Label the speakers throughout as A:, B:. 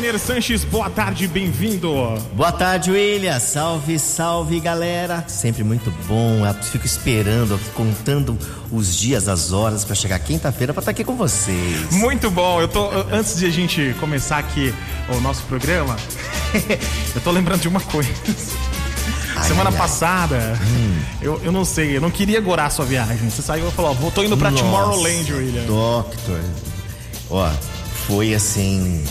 A: Wagner Sanches, boa tarde, bem-vindo.
B: Boa tarde, William. Salve, salve, galera. Sempre muito bom. Eu fico esperando, contando os dias, as horas para chegar quinta-feira para estar aqui com vocês.
A: Muito bom. Eu tô antes de a gente começar aqui o nosso programa, eu tô lembrando de uma coisa. Ai, Semana ai, passada, hum. eu, eu não sei, eu não queria gorar sua viagem. Você saiu e falou, ó, tô indo pra Nossa, Tomorrowland, William.
B: Doctor. Ó, foi assim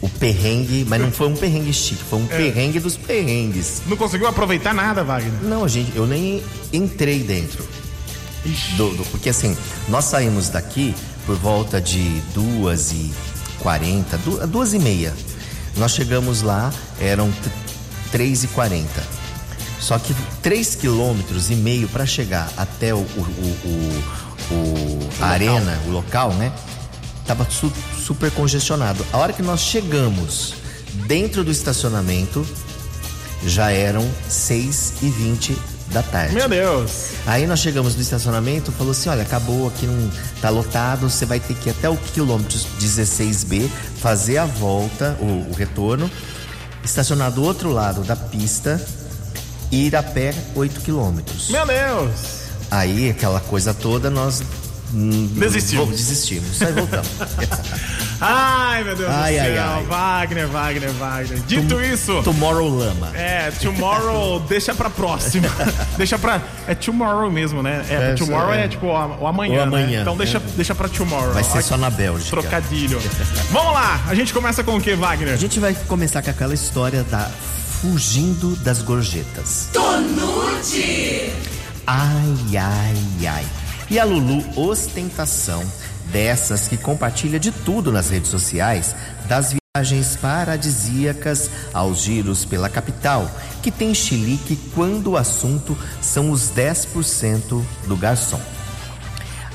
B: o perrengue, mas não foi um perrengue chique, foi um é. perrengue dos perrengues.
A: Não conseguiu aproveitar nada, Wagner?
B: Não, gente, eu nem entrei dentro. Do, do, porque assim, nós saímos daqui por volta de duas e quarenta, duas e meia. Nós chegamos lá, eram três e quarenta. Só que três quilômetros e meio para chegar até o, o, o, o a arena, o local, né? Tava su super congestionado. A hora que nós chegamos dentro do estacionamento, já eram 6 e 20 da tarde.
A: Meu Deus!
B: Aí nós chegamos no estacionamento, falou assim: olha, acabou aqui, não tá lotado, você vai ter que ir até o quilômetro 16B, fazer a volta, o, o retorno, estacionar do outro lado da pista e ir a pé 8 quilômetros.
A: Meu Deus!
B: Aí, aquela coisa toda, nós
A: Desistimos.
B: Desistimos. Aí voltamos.
A: ai, meu Deus ai, do céu. Ai, ai. Wagner, Wagner, Wagner. Dito Tom, isso.
B: Tomorrow Lama.
A: É, tomorrow deixa pra próxima. deixa pra. É tomorrow mesmo, né? É, é tomorrow é. é, tipo o amanhã. O amanhã. Né? Então deixa, é. deixa pra tomorrow.
B: Vai ser só na Bélgica.
A: Trocadilho. Vamos lá. A gente começa com o que, Wagner?
B: A gente vai começar com aquela história da Fugindo das Gorjetas.
C: Tonute!
B: Ai, ai, ai. E a Lulu Ostentação, dessas que compartilha de tudo nas redes sociais, das viagens paradisíacas aos giros pela capital, que tem chilique quando o assunto são os 10% do garçom.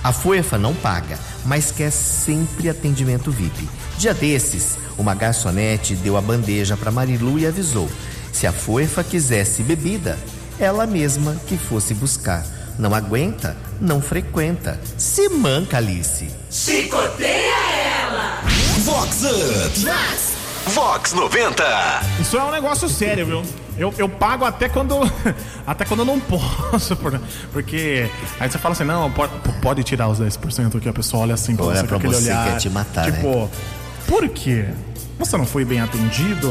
B: A FUEFA não paga, mas quer sempre atendimento VIP. Dia desses, uma garçonete deu a bandeja para Marilu e avisou: se a FUEFA quisesse bebida, ela mesma que fosse buscar. Não aguenta? Não frequenta. Se manca, Alice.
C: Chicoteia ela!
D: Vox Up! Vox! Vox 90!
A: Isso é um negócio sério, viu? Eu, eu pago até quando até quando eu não posso, porque aí você fala assim, não, pode, pode tirar os 10% que a pessoa olha assim
B: pra olha você pra com aquele você olhar. Quer te matar,
A: tipo,
B: né?
A: por quê? Você não foi bem atendido?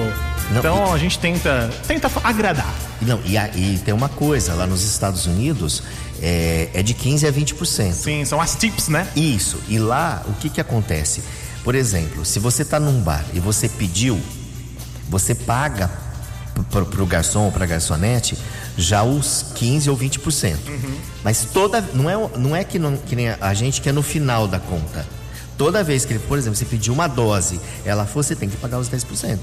A: Não, então e... a gente tenta, tenta agradar.
B: Não, e, e tem uma coisa, lá nos Estados Unidos é, é de 15% a 20%.
A: Sim, são as tips, né?
B: Isso. E lá, o que que acontece? Por exemplo, se você está num bar e você pediu, você paga para o garçom ou para a garçonete já os 15 ou 20%. Uhum. Mas toda não é, não é que, não, que nem a gente que é no final da conta. Toda vez que, por exemplo, você pediu uma dose, ela for, você tem que pagar os 10%.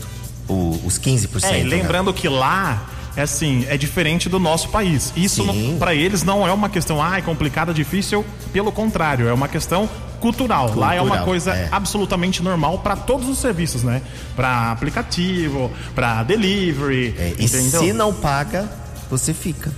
B: O, os 15%. É,
A: e né? lembrando né? que lá é assim, é diferente do nosso país. Isso para eles não é uma questão, ah, é complicada, difícil, pelo contrário, é uma questão cultural. cultural Lá é uma coisa é. absolutamente normal para todos os serviços, né? Para aplicativo, para delivery.
B: É, e se não paga, você fica.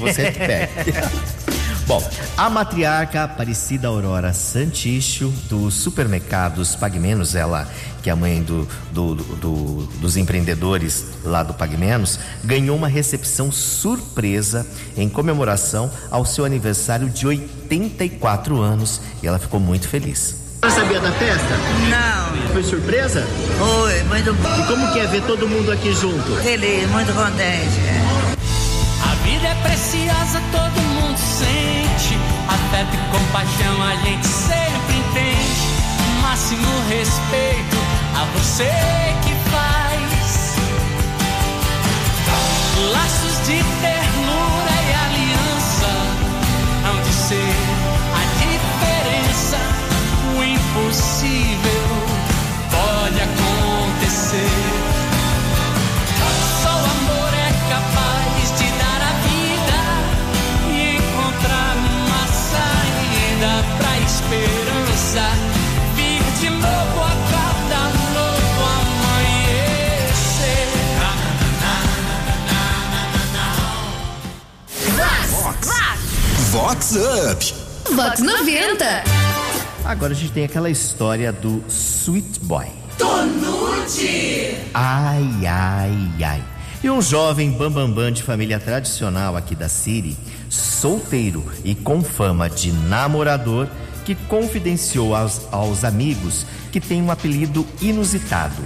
B: Você pega. Bom, a matriarca Aparecida Aurora Santicho, dos supermercados Pague Menos, ela que é a mãe do, do, do, dos empreendedores lá do Pague Menos, ganhou uma recepção surpresa em comemoração ao seu aniversário de 84 anos e ela ficou muito feliz.
E: Você sabia da festa?
F: Não.
E: Foi surpresa?
F: Foi, muito bom.
E: E como que é ver todo mundo aqui junto?
F: Feliz, muito contente.
G: A vida é preciosa, todo mundo sente. Afeto e compaixão a gente sempre entende. Máximo respeito a você que faz.
D: Vox Up.
C: Vox 90.
B: Agora a gente tem aquela história do Sweet Boy.
C: Tonute.
B: Ai, ai, ai. E um jovem bambambam bam, bam de família tradicional aqui da Siri, solteiro e com fama de namorador, que confidenciou aos, aos amigos que tem um apelido inusitado.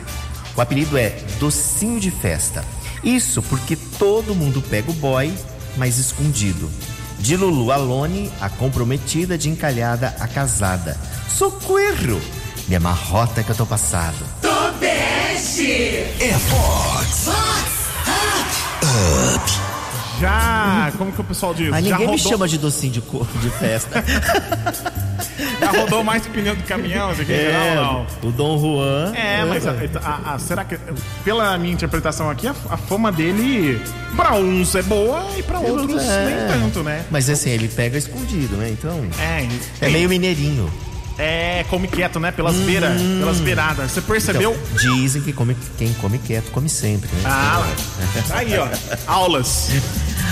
B: O apelido é Docinho de Festa. Isso porque todo mundo pega o boy, mas escondido. De Lulu Alone, a comprometida de encalhada a casada. Socorro! Minha marrota que eu tô passado.
C: Tobeste!
D: É Fox!
C: Fox!
A: Up! Já, como que o pessoal diz?
B: Mas ninguém
A: rodou...
B: me chama de docinho de, cor, de festa.
A: Já rodou mais que pneu do caminhão, isso aqui,
B: é,
A: não, não.
B: O Dom Juan.
A: É, mas a, a, a, será que, pela minha interpretação aqui, a, fama dele, pra uns é boa e pra outros é. nem tanto, né?
B: Mas assim, ele pega escondido, né? Então.
A: É,
B: é meio mineirinho.
A: É, come quieto, né? Pelas hum. beiras, pelas beiradas. Você percebeu?
B: Então, dizem que come, quem come quieto come sempre, né?
A: Ah, aí, ó. Aulas.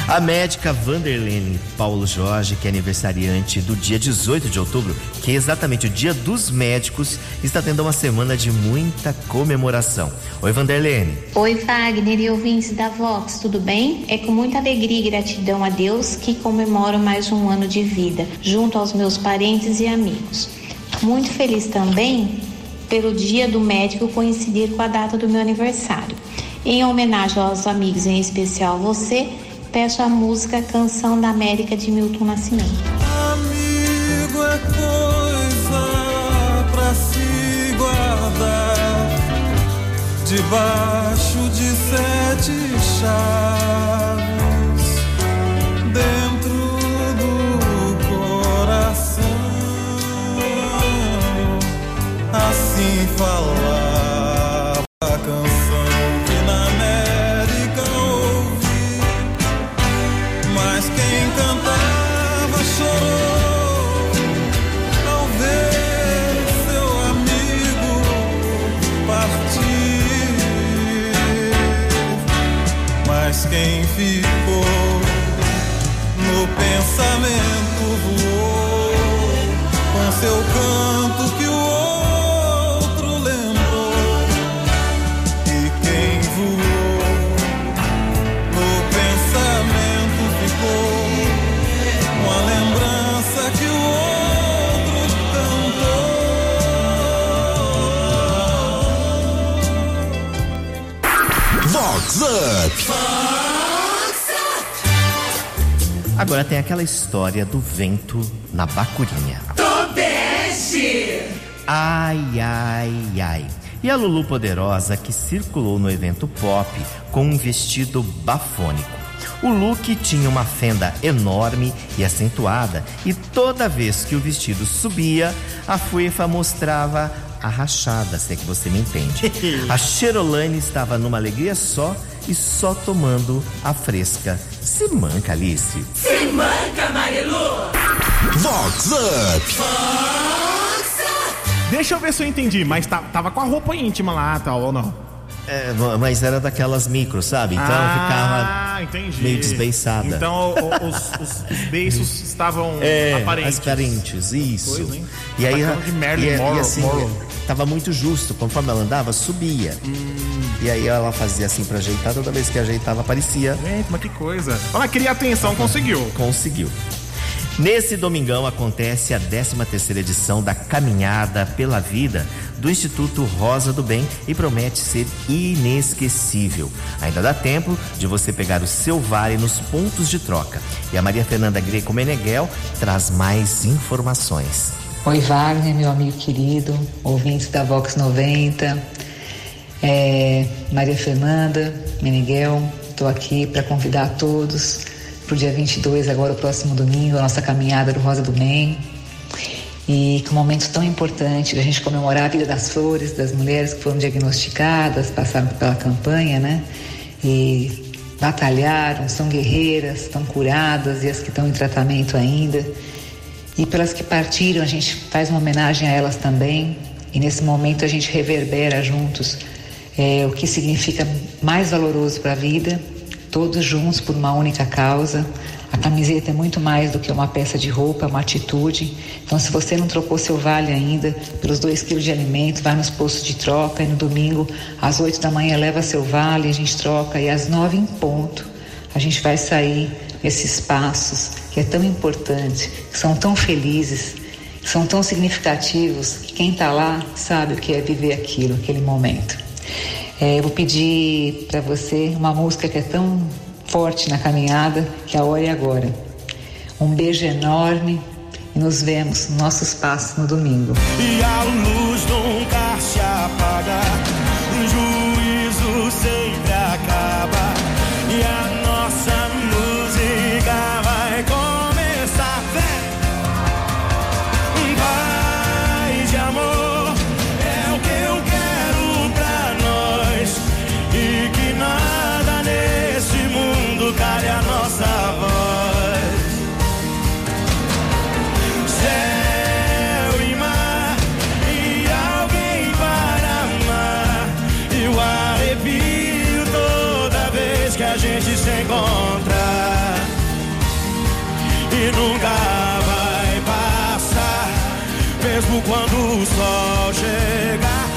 B: A médica Vanderlene Paulo Jorge, que é aniversariante do dia 18 de outubro, que é exatamente o dia dos médicos, está tendo uma semana de muita comemoração. Oi, Vanderlene.
H: Oi, Wagner e ouvintes da Vox, tudo bem? É com muita alegria e gratidão a Deus que comemoro mais um ano de vida, junto aos meus parentes e amigos. Muito feliz também pelo dia do médico coincidir com a data do meu aniversário. Em homenagem aos amigos, em especial você, peço a música Canção da América de Milton Nascimento.
I: Amigo é coisa pra se guardar debaixo de sete chaves dentro do coração. Assim falar.
B: Agora tem aquela história do vento na bacurinha.
C: Tobeste!
B: Ai, ai, ai. E a Lulu Poderosa que circulou no evento pop com um vestido bafônico. O look tinha uma fenda enorme e acentuada, e toda vez que o vestido subia, a fuefa mostrava a rachada, se é que você me entende. A Cherolane estava numa alegria só e só tomando a fresca. Se manca, Alice.
C: Se manca, Marilu.
D: Vox Up.
C: Vox Up.
A: Deixa eu ver se eu entendi, mas tá, tava com a roupa íntima lá, tal, ou não?
B: É, mas era daquelas micro, sabe? Então
A: ah,
B: ficava
A: entendi.
B: meio desbeiçada.
A: Então os, os, os beiços estavam
B: é,
A: aparentes.
B: Aparentes, isso.
A: Coisa,
B: e aí,
A: de Marilyn
B: e,
A: Monroe,
B: e assim,
A: Monroe.
B: Tava muito justo. Conforme ela andava, subia.
A: Hum.
B: E aí ela fazia assim pra ajeitar, toda vez que ajeitava, aparecia.
A: Gente, mas que coisa. Ela queria atenção, conseguiu.
B: Conseguiu. Nesse domingão acontece a 13 terceira edição da Caminhada pela Vida do Instituto Rosa do Bem e promete ser inesquecível. Ainda dá tempo de você pegar o seu vale nos pontos de troca. E a Maria Fernanda Greco Meneghel traz mais informações.
J: Oi Wagner, meu amigo querido, ouvintes da Vox 90. É, Maria Fernanda Meneghel, estou aqui para convidar todos para o dia 22, agora o próximo domingo, a nossa caminhada do Rosa do Bem. E que um momento tão importante da gente comemorar a vida das flores, das mulheres que foram diagnosticadas, passaram pela campanha, né? E batalharam, são guerreiras, estão curadas e as que estão em tratamento ainda. E pelas que partiram, a gente faz uma homenagem a elas também. E nesse momento a gente reverbera juntos é, o que significa mais valoroso para a vida todos juntos por uma única causa, A camiseta é muito mais do que uma peça de roupa, é uma atitude. Então, se você não trocou seu vale ainda pelos dois quilos de alimento, vai nos postos de troca e no domingo, às oito da manhã, leva seu vale, a gente troca e às nove em ponto, a gente vai sair nesses passos que é tão importante, que são tão felizes, que são tão significativos, que quem está lá sabe o que é viver aquilo, aquele momento. É, eu vou pedir para você uma música que é tão forte na caminhada, que a hora é agora. Um beijo enorme e nos vemos nos nossos passos no domingo.
K: E a luz nunca se apaga, juízo sempre quando o sol chegar.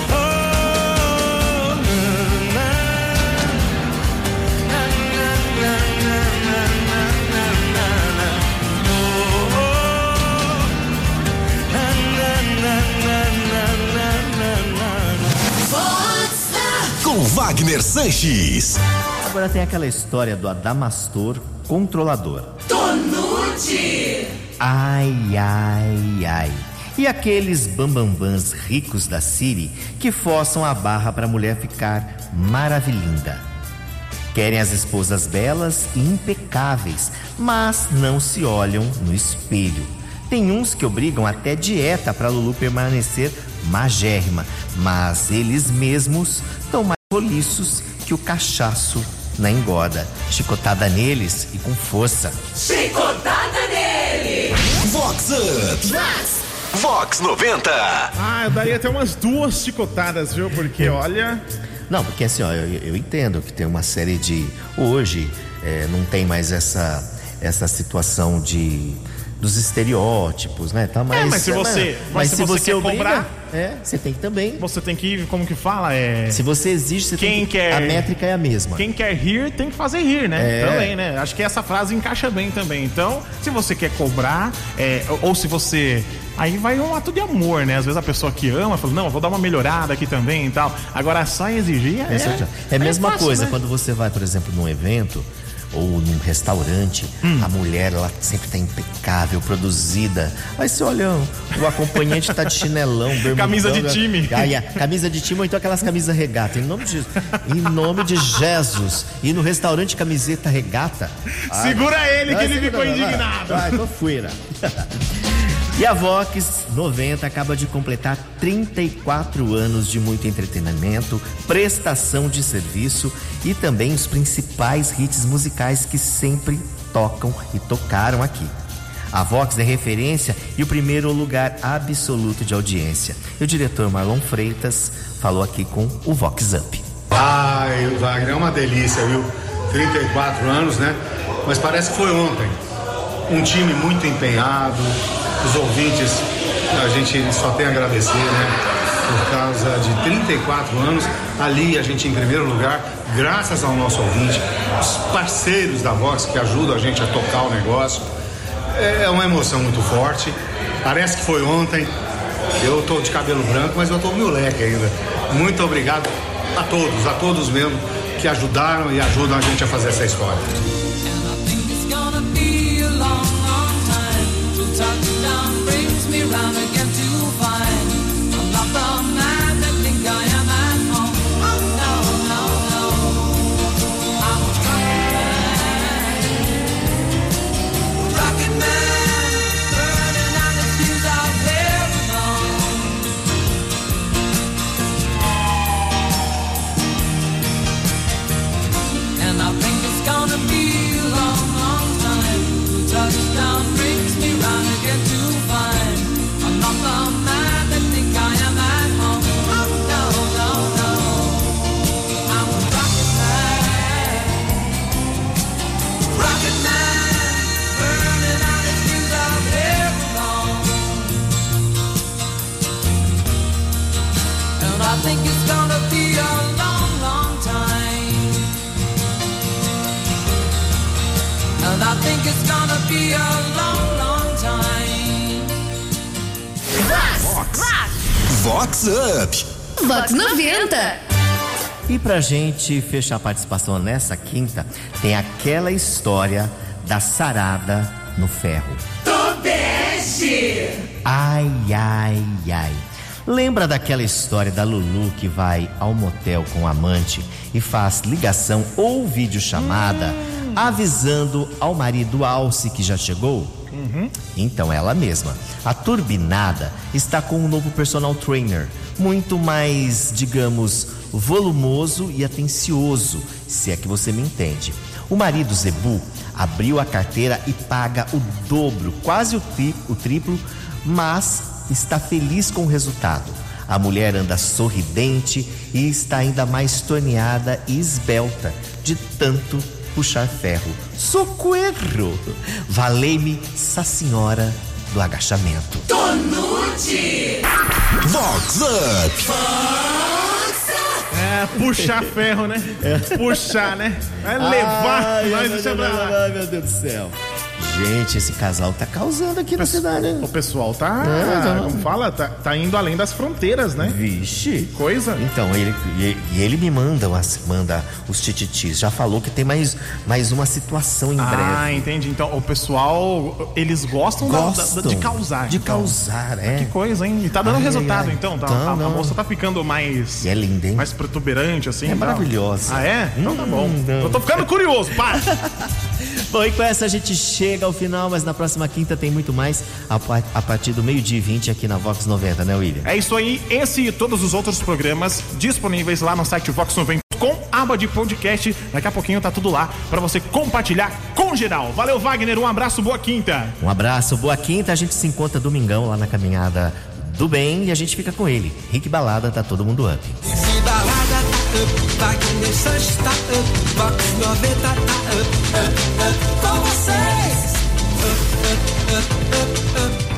D: Com Wagner Sanches.
B: Agora tem aquela história do Adamastor controlador.
C: Tonute!
B: Ai, ai, ai. E aqueles bambambãs ricos da Siri que forçam a barra para a mulher ficar maravilhinda. Querem as esposas belas e impecáveis, mas não se olham no espelho. Tem uns que obrigam até dieta para Lulu permanecer magérrima, mas eles mesmos estão mais roliços que o cachaço na engorda. Chicotada neles e com força.
C: Chicotada nele.
D: Vox Up. Vox 90.
A: Ah, eu daria até umas duas chicotadas, viu? Porque olha.
B: Não, porque assim, ó, eu, eu entendo que tem uma série de. Hoje é, não tem mais essa, essa situação de. Dos estereótipos, né? Tá, mas,
A: É, mas se você- mas se você quer
B: obriga,
A: cobrar-
B: é, você tem que também.
A: Você tem que ir, como que fala? É.
B: Se você exige, você
A: Quem
B: tem que.
A: quer-
B: A métrica é a mesma.
A: Quem quer rir tem que fazer rir, né?
B: É.
A: Também, né? Acho que essa frase encaixa bem também. Então, se você quer cobrar, é, ou- se você. Aí vai um ato de amor, né? Às vezes a pessoa que ama fala, não, eu vou dar uma melhorada aqui também e tal. Agora, só exigir é.
B: É, certo. é a mesma
A: fácil,
B: coisa
A: né?
B: quando você vai, por exemplo, num evento ou num restaurante,
A: Hum.
B: a mulher ela sempre tá impecável, produzida. Aí você olha, o acompanhante tá de chinelão, bermudão,
A: Camisa de
B: né?
A: time.
B: Aí, a camisa de time ou então aquelas camisas regata. Em nome de Jesus. Em nome de Jesus. E no restaurante camiseta regata. Ah,
A: Segura ele que ele ficou indignado.
B: Vai, tô fuera. E a Vox 90 acaba de completar 34 anos de muito entretenimento, prestação de serviço e também os principais hits musicais que sempre tocam e tocaram aqui. A Vox é referência e o primeiro lugar absoluto de audiência. E o diretor Marlon Freitas falou aqui com o Vox Up.
L: Ai, Wagner, é uma delícia, viu? 34 anos, né? Mas parece que foi ontem. Um time muito empenhado, os ouvintes, a gente só tem a agradecer, né? Por causa de 34 anos, ali a gente em primeiro lugar, graças ao nosso ouvinte, os parceiros da Vox que ajudam a gente a tocar o negócio. É uma emoção muito forte. Parece que foi ontem. Eu tô de cabelo branco, mas eu tô moleque ainda. Muito obrigado a todos, a todos mesmo que ajudaram e ajudam a gente a fazer essa história.
D: Vox Up.
M: Vox 90.
B: E pra gente fechar a participação nessa quinta, tem aquela história da sarada no ferro.
C: Tobeste!
B: Ai, ai, ai. Lembra daquela história da Lulu que vai ao motel com o amante e faz ligação ou videochamada hum. avisando ao marido Alce que já chegou? Uhum. Então ela mesma. A turbinada está com um novo personal trainer, muito mais, digamos, volumoso e atencioso, se é que você me entende. O marido Zebu abriu a carteira e paga o dobro, quase o, o triplo, mas está feliz com o resultado. A mulher anda sorridente e está ainda mais torneada e esbelta de tanto puxar ferro. Socorro! Valei-me, essa senhora do agachamento.
C: Tonute!
D: Vox Up!
A: É, puxar ferro, né? É. Puxar, né? É levar.
B: Ai, nós ai, ai, meu Deus do céu. Gente, esse casal tá causando aqui na cidade.
A: O pessoal tá, é, como fala, tá, tá, indo além das fronteiras, né?
B: Vixe.
A: Que coisa.
B: Então, ele, e, ele me manda, manda os tititis. Já falou que tem mais, mais uma situação em
A: ah,
B: breve.
A: Ah, entendi. Então, o pessoal, eles gostam, gostam da, da, de causar.
B: De
A: então.
B: causar, é.
A: Que coisa, hein? E tá dando ai, resultado, ai, então. Tá, tá, a, a, moça tá ficando mais...
B: E é linda, hein?
A: Mais protuberante, assim.
B: É maravilhosa.
A: Ah, é? Então tá bom. Hum, Eu tô ficando curioso, para.
B: bom, e com essa a gente chega ao final, mas na próxima quinta tem muito mais a, partir do meio-dia e 20 aqui na Vox 90, né, William?
A: É isso aí. Esse e todos os outros programas disponíveis lá no site Vox 90 com aba de podcast. Daqui a pouquinho tá tudo lá para você compartilhar com geral. Valeu, Wagner. Um abraço, boa quinta.
B: Um abraço, boa quinta. A gente se encontra domingão lá na caminhada do bem e a gente fica com ele. Rick Balada, tá todo mundo up up, pague mensagens, está up, box 90 está up, up, up, com vocês. Up, up, up, up, up.